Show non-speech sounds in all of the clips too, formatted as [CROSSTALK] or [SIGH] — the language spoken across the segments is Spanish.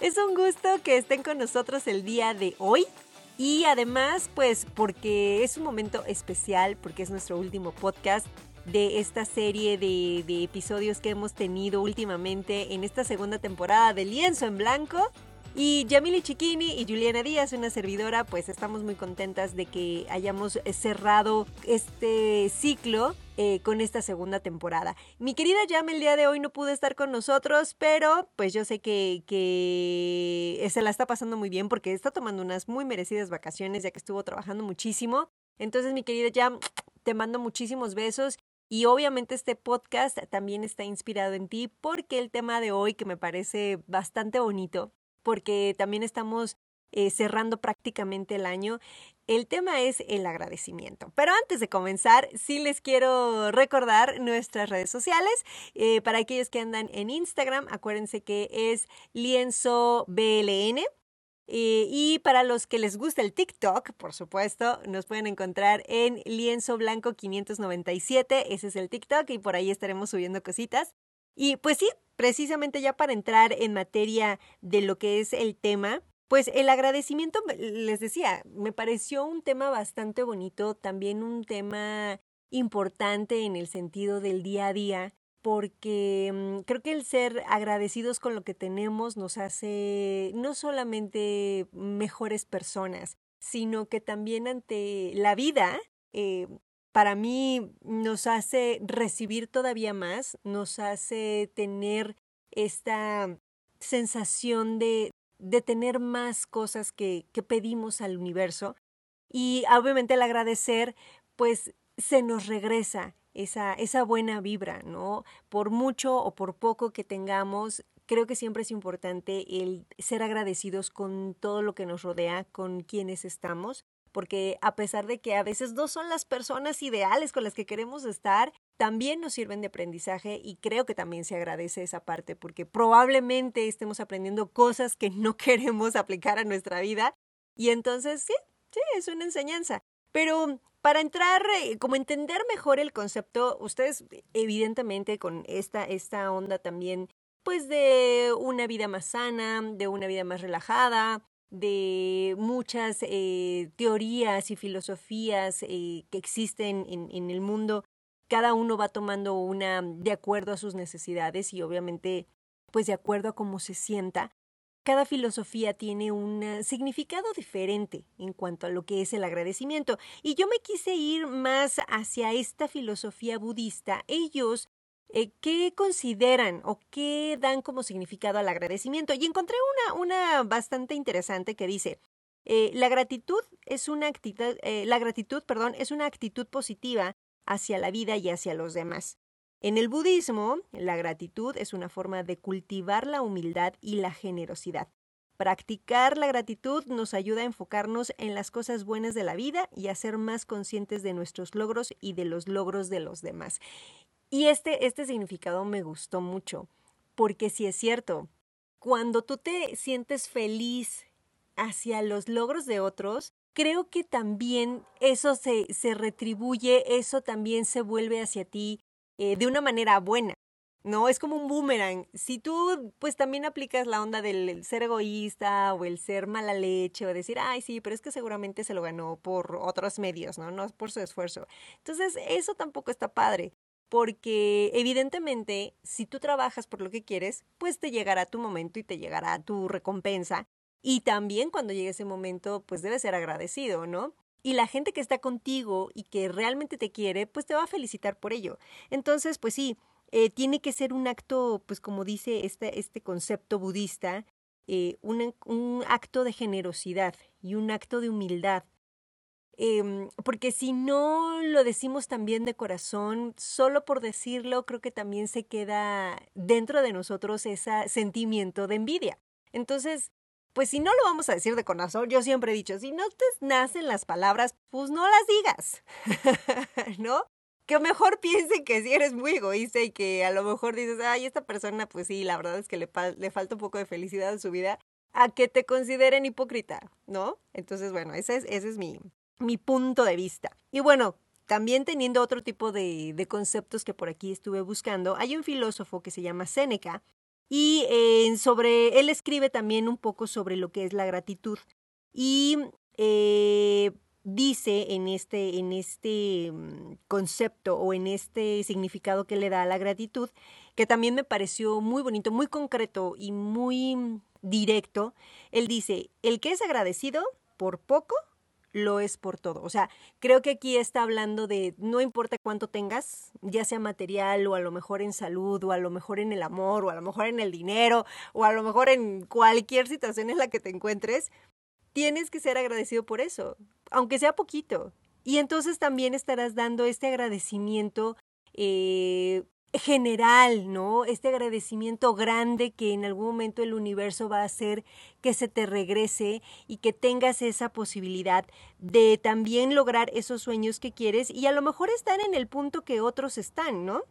Es un gusto que estén con nosotros el día de hoy. Y además, pues porque es un momento especial, porque es nuestro último podcast de esta serie de, de, episodios que hemos tenido últimamente en esta segunda temporada de Lienzo en Blanco. Y Yamili Chiquini y Juliana Díaz, una servidora, pues estamos muy contentas de que hayamos cerrado este ciclo eh, con esta segunda temporada. Mi querida Yam el día de hoy no pudo estar con nosotros, pero pues yo sé que, que se la está pasando muy bien porque está tomando unas muy merecidas vacaciones ya que estuvo trabajando muchísimo. Entonces, mi querida Yam, te mando muchísimos besos y obviamente este podcast también está inspirado en ti porque el tema de hoy que me parece bastante bonito porque también estamos eh, cerrando prácticamente el año. El tema es el agradecimiento. Pero antes de comenzar, sí les quiero recordar nuestras redes sociales. Eh, para aquellos que andan en Instagram, acuérdense que es lienzo BLN. Eh, y para los que les gusta el TikTok, por supuesto, nos pueden encontrar en Lienzo Blanco 597. Ese es el TikTok y por ahí estaremos subiendo cositas. Y pues sí, precisamente ya para entrar en materia de lo que es el tema, pues el agradecimiento, les decía, me pareció un tema bastante bonito, también un tema importante en el sentido del día a día, porque mm, creo que el ser agradecidos con lo que tenemos nos hace no solamente mejores personas, sino que también ante la vida eh, para mí nos hace recibir todavía más, nos hace tener esta sensación de, de tener más cosas que, que pedimos al universo. Y obviamente al agradecer, pues se nos regresa esa, esa buena vibra, ¿no? Por mucho o por poco que tengamos, creo que siempre es importante el ser agradecidos con todo lo que nos rodea, con quienes estamos porque a pesar de que a veces no son las personas ideales con las que queremos estar, también nos sirven de aprendizaje y creo que también se agradece esa parte porque probablemente estemos aprendiendo cosas que no [LAUGHS] queremos aplicar a nuestra vida y entonces sí, sí, es una enseñanza. Pero para entrar, eh, como entender mejor el concepto, ustedes evidentemente con esta, esta onda también, pues de una vida más sana, de una vida más relajada, de muchas eh, teorías y filosofías eh, que existen en, en, el mundo. Cada uno va tomando una de acuerdo a sus necesidades y obviamente pues de acuerdo a cómo se sienta. Cada filosofía tiene un significado diferente en cuanto a lo que es el agradecimiento. Y yo me quise ir más hacia esta filosofía budista. Ellos eh, ¿qué consideran o qué dan como significado al agradecimiento? Y encontré una, una bastante interesante que dice, eh, la gratitud es una actitud, eh, la gratitud, perdón, es una actitud positiva hacia la vida y hacia los demás. En el budismo, la gratitud es una forma de cultivar la humildad y la generosidad. Practicar la gratitud nos ayuda a enfocarnos en las cosas buenas de la vida y a ser más conscientes de nuestros logros y de los logros de los demás. Y este, este significado me gustó mucho, porque si es cierto, cuando tú te sientes feliz hacia los logros de otros, creo que también eso se, se retribuye, eso también se vuelve hacia ti eh, de una manera buena. No, es como un boomerang. Si tú pues también aplicas la onda del ser egoísta o el ser mala leche o decir, ay, sí, pero es que seguramente se lo ganó por otros medios, ¿no? No por su esfuerzo. Entonces, eso tampoco está padre porque evidentemente si tú trabajas por lo que quieres, pues te llegará tu momento y te llegará tu recompensa. Y también cuando llegue ese momento, pues debes ser agradecido, ¿no? Y la gente que está contigo y que realmente te quiere, pues te va a felicitar por ello. Entonces, pues sí, eh, tiene que ser un acto, pues como dice este, este concepto budista, eh, un acto de generosidad y un acto de humildad Em, porque si no lo decimos también de corazón, solo por decirlo, creo que también se queda dentro de nosotros ese sentimiento de envidia. Entonces, pues si no lo vamos a decir de corazón, yo siempre he dicho, si no te nacen las palabras, pues no las digas, [LAUGHS] ¿no? Que mejor piensen que si eres muy egoísta y que a lo mejor dices, ay, esta persona, pues sí, la verdad es que le, le falta un poco de felicidad en su vida, a que te consideren hipócrita, ¿no? Entonces, bueno, ese es, ese es mi, mi punto de vista. Y bueno, también teniendo otro tipo de, de, conceptos que por aquí estuve buscando, hay un filósofo que se llama Séneca, Y eh, sobre, él escribe también un poco sobre lo que es la gratitud. Y eh, dice en este, en este mm, concepto o en este significado que le da a la gratitud, que también me pareció muy bonito, muy concreto y muy directo. Él dice, el que es agradecido por poco, lo es por todo. O sea, creo que aquí está hablando de no importa cuánto tengas, ya sea material o a lo mejor en salud o a lo mejor en el amor o a lo mejor en el dinero o a lo mejor en cualquier situación en la que te encuentres, tienes que ser agradecido por eso, aunque sea poquito. Y entonces también estarás dando este agradecimiento eh, general, ¿no? Este agradecimiento grande que en algún momento el universo va a hacer que se te regrese y que tengas esa posibilidad de también lograr esos sueños que quieres y a lo mejor estar en el punto que otros están, ¿no?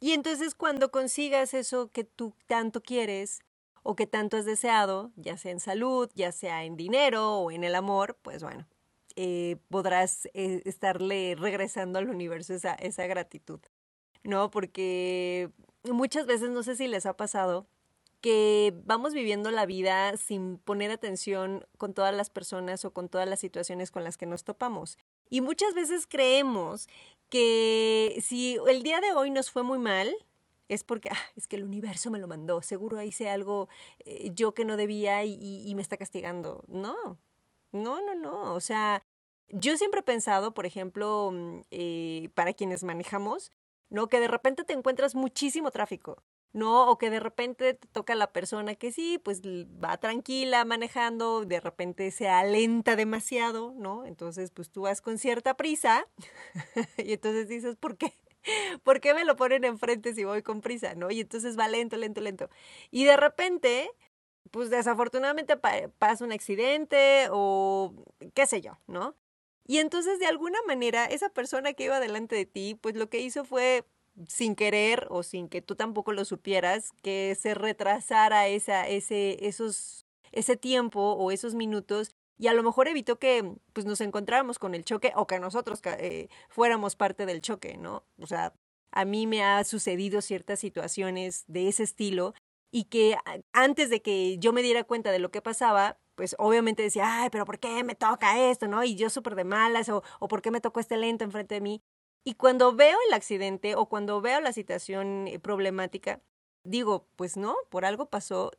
Y entonces cuando consigas eso que tú tanto quieres o que tanto has deseado, ya sea en salud, ya sea en dinero o en el amor, pues bueno, eh, podrás eh, estarle regresando al universo esa, esa gratitud. ¿No? Porque muchas veces, no sé si les ha pasado, que vamos viviendo la vida sin poner atención con todas las personas o con todas las situaciones con las que nos topamos. Y muchas veces creemos que si el día de hoy nos fue muy mal, es porque ah, es que el universo me lo mandó, seguro hice algo eh, yo que no debía y, me está castigando. No, no, no, no. O sea, yo siempre he pensado, por ejemplo, mm, eh, para quienes manejamos, ¿no? Que de repente te encuentras muchísimo tráfico, ¿no? O que de repente te toca la persona que sí, pues va tranquila manejando, de repente se alenta demasiado, ¿no? Entonces, pues tú vas con cierta prisa [LAUGHS] y entonces dices, ¿por qué? [LAUGHS] ¿Por qué me lo ponen enfrente si voy con prisa, no? Y entonces va lento, lento, lento. Y de repente, pues desafortunadamente pasa un accidente o qué sé yo, ¿no? Y entonces, de alguna manera, esa persona que iba delante de ti, pues lo que hizo fue sin querer o sin que tú tampoco lo supieras, que se retrasara esa, ese, esos, ese tiempo o esos minutos y a lo mejor evitó que pues, nos encontráramos con el choque o que nosotros eh, fuéramos parte del choque, ¿no? O sea, a mí me ha sucedido ciertas situaciones de ese estilo y que antes de que yo me diera cuenta de lo que pasaba, pues obviamente decía, ay, pero ¿por qué me toca esto, no? Y yo súper de malas, o, o ¿por qué me tocó este lento enfrente de mí? Y cuando veo el accidente o cuando veo la situación eh, problemática, digo, pues no, por algo pasó.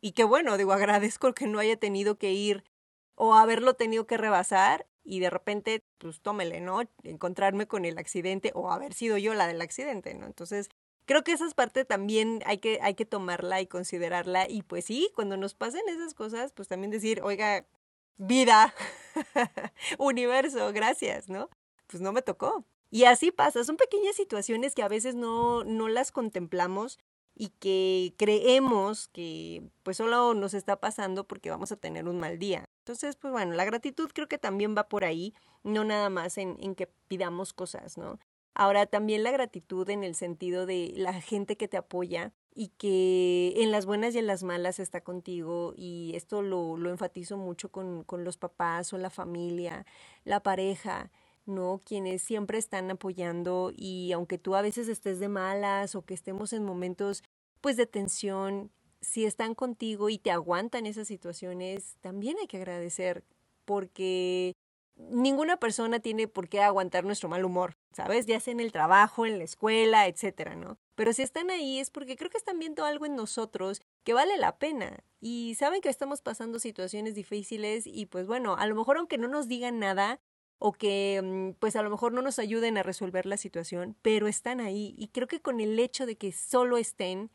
Y qué bueno, digo, [LAUGHS] agradezco que no haya tenido que ir o haberlo tenido que rebasar y de repente, pues tómele, ¿no? Encontrarme con el accidente o haber sido yo la del accidente, ¿no? Entonces, creo que esa parte también hay que, hay que tomarla y considerarla. Y pues sí, cuando nos pasen esas cosas, pues también decir, oiga, vida, [LAUGHS] universo, gracias, ¿no? Pues no me tocó. Y así pasa, son pequeñas situaciones que a veces no, no las contemplamos y que creemos que pues solo nos está pasando porque vamos a tener un mal día. Entonces, pues bueno, la gratitud creo que también va por ahí, no nada más en, en que pidamos cosas, ¿no? Ahora también la gratitud en el sentido de la gente que te apoya y que en las buenas y en las malas está contigo y esto lo, lo enfatizo mucho con, con los papás o la familia, la pareja, ¿no? Quienes siempre están apoyando y aunque tú a veces estés de malas o que estemos en momentos pues de tensión, si están contigo y te aguantan esas situaciones, también hay que agradecer porque ninguna persona tiene por qué aguantar nuestro mal humor, ¿sabes? Ya sea en el trabajo, en la escuela, etcétera, ¿no? Pero si están ahí es porque creo que están viendo algo en nosotros que vale la pena y saben que estamos pasando situaciones difíciles y pues bueno, a lo mejor aunque no nos digan nada o que mm, pues a lo mejor no nos ayuden a resolver la situación, pero están ahí y creo que con el hecho de que solo estén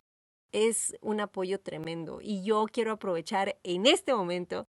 es un apoyo tremendo y yo quiero aprovechar en este momento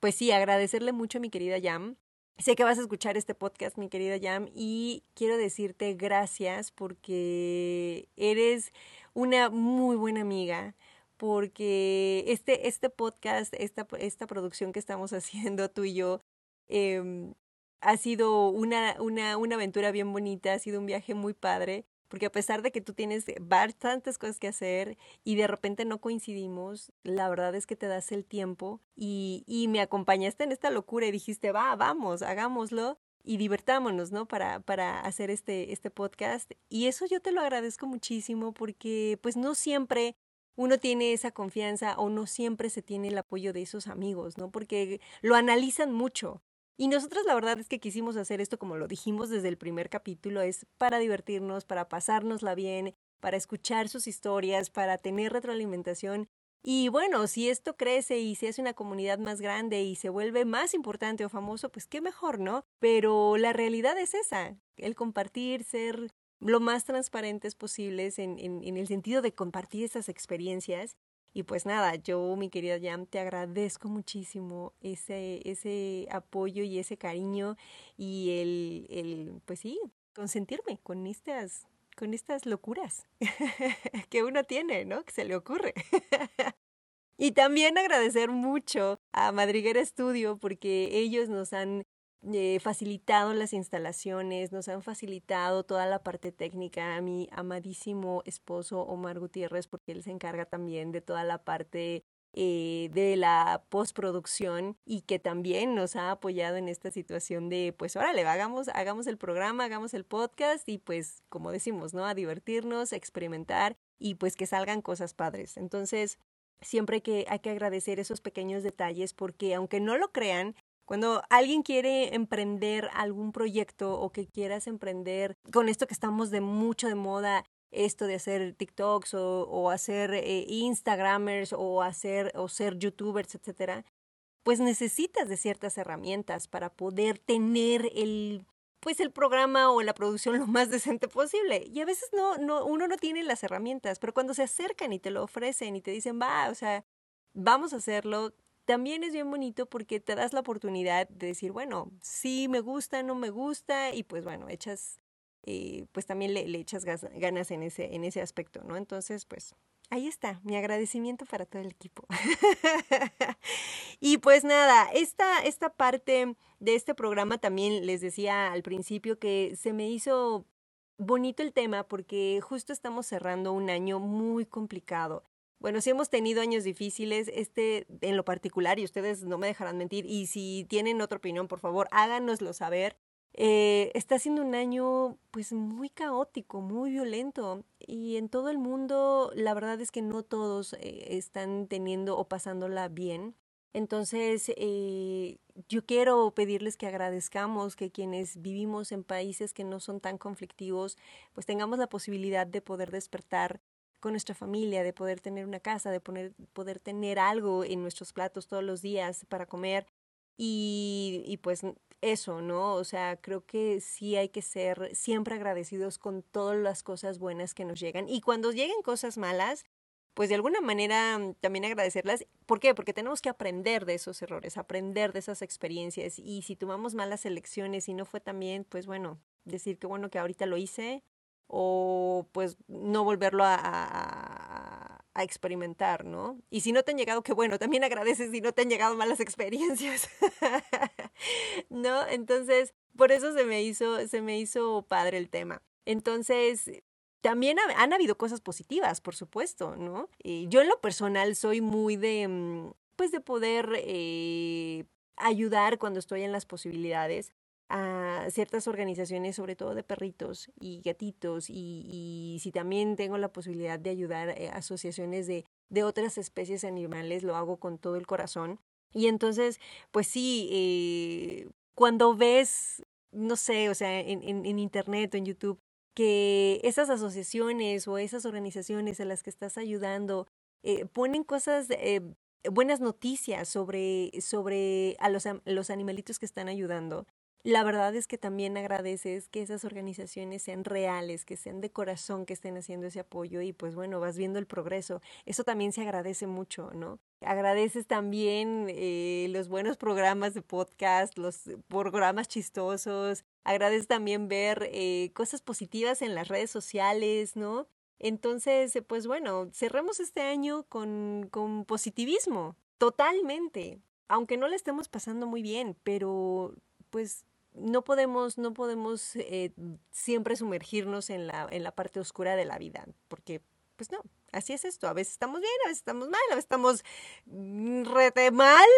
pues sí, agradecerle mucho a mi querida Yam Sé que vas a escuchar este podcast, mi querida Yam, y quiero decirte gracias porque eres una muy buena amiga, porque este, este podcast, esta, esta producción que estamos [LAUGHS] haciendo tú y yo, eh, ha sido una, una, una aventura bien bonita, ha sido un viaje muy padre porque a pesar de que tú tienes bastantes cosas que hacer y de repente no coincidimos, la verdad es que te das el tiempo y, y me acompañaste en esta locura y dijiste, va, vamos, hagámoslo y divertámonos, ¿no? Para, para hacer este, este podcast. Y eso yo te lo agradezco muchísimo porque pues no siempre uno tiene esa confianza o no siempre se tiene el apoyo de esos amigos, ¿no? Porque lo analizan mucho. Y nosotros la verdad es que quisimos hacer esto como lo dijimos desde el primer capítulo, es para divertirnos, para pasárnosla bien, para escuchar sus historias, para tener retroalimentación. Y bueno, si esto crece y se hace una comunidad más grande y se vuelve más importante o famoso, pues qué mejor, ¿no? Pero la realidad es esa, el compartir, ser lo más transparentes posibles en, en, en el sentido de compartir esas experiencias y pues nada, yo, mi querida Yam, te agradezco muchísimo ese, ese apoyo y ese cariño y el, el, pues sí, consentirme con estas, con estas locuras [LAUGHS] que uno tiene, ¿no? Que se le ocurre. [LAUGHS] y también agradecer mucho a Madriguera Studio porque ellos nos han eh, facilitado las instalaciones, nos han facilitado toda la parte técnica. A mi amadísimo esposo Omar Gutiérrez, porque él se encarga también de toda la parte eh, de la postproducción y que también nos ha apoyado en esta situación de, pues órale, hagamos, hagamos el programa, hagamos el podcast y pues, como decimos, ¿no? A divertirnos, a experimentar y pues que salgan cosas padres. Entonces, siempre que hay que agradecer esos pequeños detalles porque aunque no lo crean, cuando alguien quiere emprender algún proyecto o que quieras emprender con esto que estamos de mucho de moda, esto de hacer TikToks o, hacer eh, Instagramers o hacer o ser YouTubers, etcétera, pues necesitas de ciertas herramientas para poder tener el pues el programa o la producción [LAUGHS] lo más decente posible. Y a veces no, no, uno no tiene las herramientas, pero cuando se acercan y te lo ofrecen y te dicen, va, o sea, vamos a hacerlo, también es bien bonito porque te das la oportunidad de decir, bueno, sí me gusta, no me gusta, y pues bueno, echas, eh, pues también le, le, echas ganas en ese, en ese aspecto, ¿no? Entonces, pues ahí está, mi agradecimiento para todo el equipo. [LAUGHS] y pues nada, esta, esta parte de este programa también les decía al principio que se me hizo bonito el tema porque justo estamos cerrando un año muy complicado. Bueno, si hemos tenido años difíciles, este en lo particular, y ustedes no me dejarán mentir, y si tienen otra opinión, por favor, háganoslo saber. Eh, está siendo un año pues muy caótico, muy violento y en todo el mundo la verdad es que no todos eh, están teniendo o pasándola bien. Entonces eh, yo quiero pedirles que agradezcamos que quienes vivimos en países que no son tan conflictivos pues tengamos la posibilidad de poder despertar con nuestra familia, de poder tener una casa, de poner, poder tener algo en nuestros platos todos los días para comer. Y, y pues eso, ¿no? O sea, creo que sí hay que ser siempre agradecidos con todas las cosas buenas que nos llegan. Y cuando lleguen cosas malas, pues de alguna manera mm, también agradecerlas. ¿Por qué? Porque tenemos que aprender de esos errores, aprender de esas experiencias. Y si tomamos malas elecciones y no fue tan bien, pues bueno, decir que bueno que ahorita lo hice, o pues no volverlo a, experimentar, ¿no? Y si no te han llegado, qué bueno, también agradeces si no te han llegado malas [LAUGHS] experiencias, ¿no? Entonces, por eso se me hizo, se me hizo padre el tema. Entonces, también han habido cosas positivas, por supuesto, ¿no? Y yo en lo personal soy muy de, mm, pues de poder eh, ayudar cuando estoy en las posibilidades a ciertas organizaciones, sobre todo de perritos y gatitos, y, y si también tengo la posibilidad de ayudar a eh, asociaciones de, de otras especies animales, lo hago con todo el corazón. Y entonces, pues sí, eh, cuando ves, no sé, o sea, en, en, en internet o en YouTube, que esas asociaciones o esas organizaciones a las que estás ayudando eh, ponen cosas, eh, buenas noticias sobre, sobre a los, los animalitos que están ayudando, la verdad es que también agradeces que esas organizaciones sean reales, que sean de corazón, que estén haciendo ese apoyo y pues bueno, vas viendo el progreso. Eso también se agradece mucho, ¿no? Agradeces también eh, los buenos programas de podcast, los programas chistosos. Agradeces también ver eh, cosas positivas en las redes sociales, ¿no? Entonces, pues bueno, cerremos este año con, con positivismo, totalmente. Aunque no le estemos pasando muy bien, pero pues no podemos, no podemos eh, siempre sumergirnos en la, en la parte oscura de la vida, porque pues no, así es esto, a veces estamos bien, a veces estamos mal, a veces estamos mm, rete mal,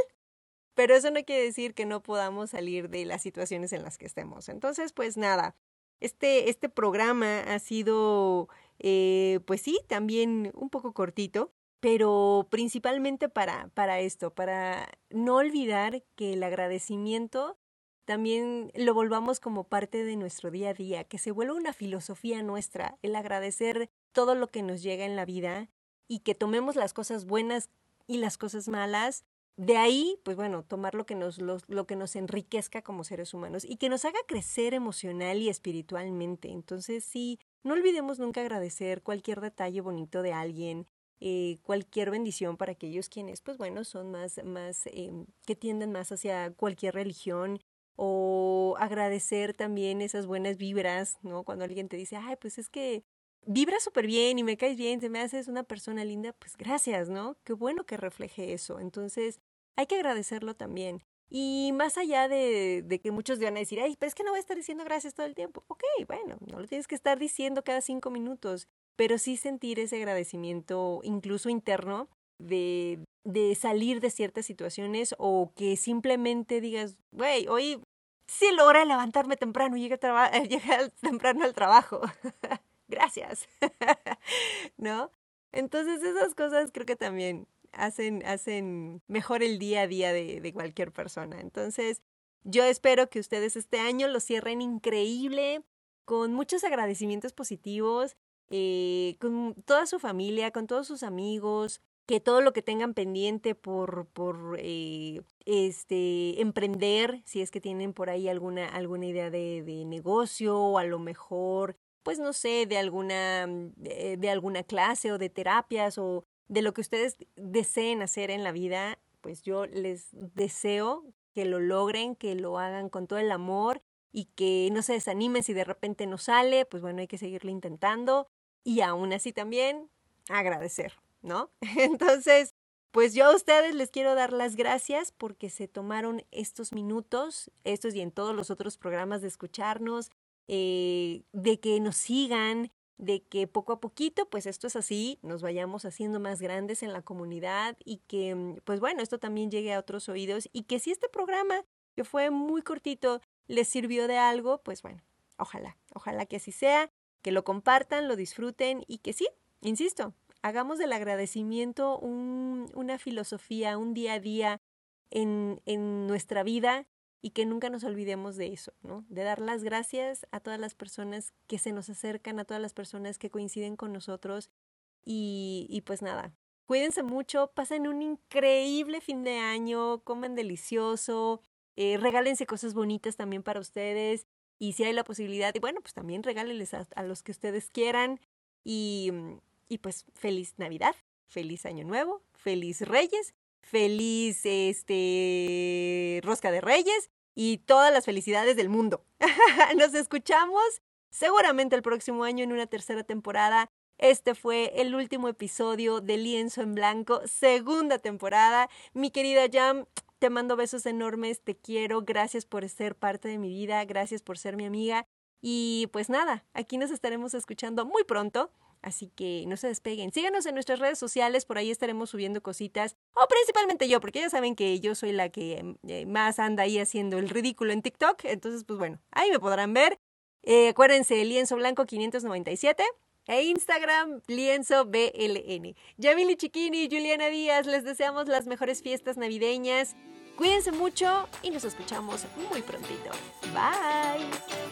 pero eso no quiere decir que no podamos salir de las situaciones en las que estemos. Entonces, pues nada, este, este programa ha sido, eh, pues sí, también un poco cortito, pero principalmente para, para esto, para no olvidar que el agradecimiento también lo volvamos como parte de nuestro día a día, que se vuelva una filosofía nuestra, el agradecer todo lo que nos llega en la vida y que tomemos las cosas buenas y las cosas malas. De ahí, pues bueno, tomar lo que nos, lo, lo que nos enriquezca como seres humanos y que nos haga crecer emocional y espiritualmente. Entonces, sí, no olvidemos nunca agradecer cualquier detalle bonito de alguien, eh, cualquier bendición para aquellos quienes, pues bueno, son más, más, eh, que tienden más hacia cualquier religión o agradecer también esas buenas vibras, ¿no? Cuando alguien te dice, ay, pues es que vibra súper bien y me caes bien, se me haces una persona linda, pues gracias, ¿no? Qué bueno que refleje eso. Entonces, hay que agradecerlo también. Y más allá de, de, que muchos van a decir, ay, pues es que no voy a estar diciendo gracias todo el tiempo. Ok, bueno, no lo tienes que estar diciendo cada cinco minutos, pero sí sentir ese agradecimiento, incluso interno, de, de salir de ciertas situaciones o que simplemente digas, güey, hoy sí logré levantarme temprano y llegué, [LAUGHS] llegué temprano al trabajo. [LAUGHS] Gracias. [LAUGHS] ¿No? Entonces esas cosas creo que también hacen, hacen mejor el día a día de, de cualquier persona. Entonces, yo espero que ustedes este año lo cierren increíble, con muchos agradecimientos positivos, eh, con toda su familia, con todos sus amigos, que todo lo que tengan pendiente por, por eh, este, emprender, si es que tienen por ahí alguna, alguna idea de, negocio o a lo mejor, pues no sé, de alguna, de, de alguna clase o de terapias o de lo que ustedes deseen hacer en la vida, pues yo les deseo que lo logren, que lo hagan con todo el amor y que no se desanimen si de repente no sale, pues bueno, hay que seguirlo intentando y aún así también agradecer, ¿no? [LAUGHS] Entonces, pues yo a ustedes les quiero dar las gracias porque se tomaron estos minutos, estos y en todos los otros programas de escucharnos, eh, de que nos sigan, de que poco a poquito, pues esto es así, nos vayamos haciendo más grandes en la comunidad y que, mm, pues bueno, esto también llegue a otros oídos y que si este programa, que fue muy cortito, les sirvió de algo, pues bueno, ojalá, ojalá que así sea, que lo compartan, lo disfruten y que sí, insisto, hagamos del agradecimiento un, una filosofía, un día a día en, en nuestra vida y que nunca nos olvidemos de eso, ¿no? De dar las gracias a todas las personas que se nos acercan, a todas las personas que coinciden con nosotros y, y pues nada, cuídense mucho, pasen un increíble fin de año, coman delicioso, eh, regálense cosas bonitas también para ustedes y si hay la posibilidad, bueno, pues también regálenles a los que ustedes quieran y, y pues feliz Navidad, feliz Año Nuevo, feliz Reyes feliz este rosca de reyes y todas las felicidades del mundo. [LAUGHS] Nos escuchamos seguramente el próximo año en una tercera temporada. Este fue el último episodio de Lienzo en Blanco, segunda temporada. Mi querida Jam, te mando besos enormes, te quiero, gracias por ser parte de mi vida, gracias por ser mi amiga. Y pues nada, aquí nos estaremos escuchando muy pronto. Así que no se despeguen. Síganos en nuestras redes sociales, por ahí estaremos subiendo cositas. O principalmente yo, porque ya saben que yo soy la que em, eh, más anda ahí haciendo el ridículo en TikTok. Entonces, pues bueno, ahí me podrán ver. Eh, acuérdense, lienzo blanco 597 e Instagram lienzo BLN. Yamili Chiquini y Juliana Díaz, les deseamos las mejores fiestas navideñas. Cuídense mucho y nos escuchamos muy prontito. Bye.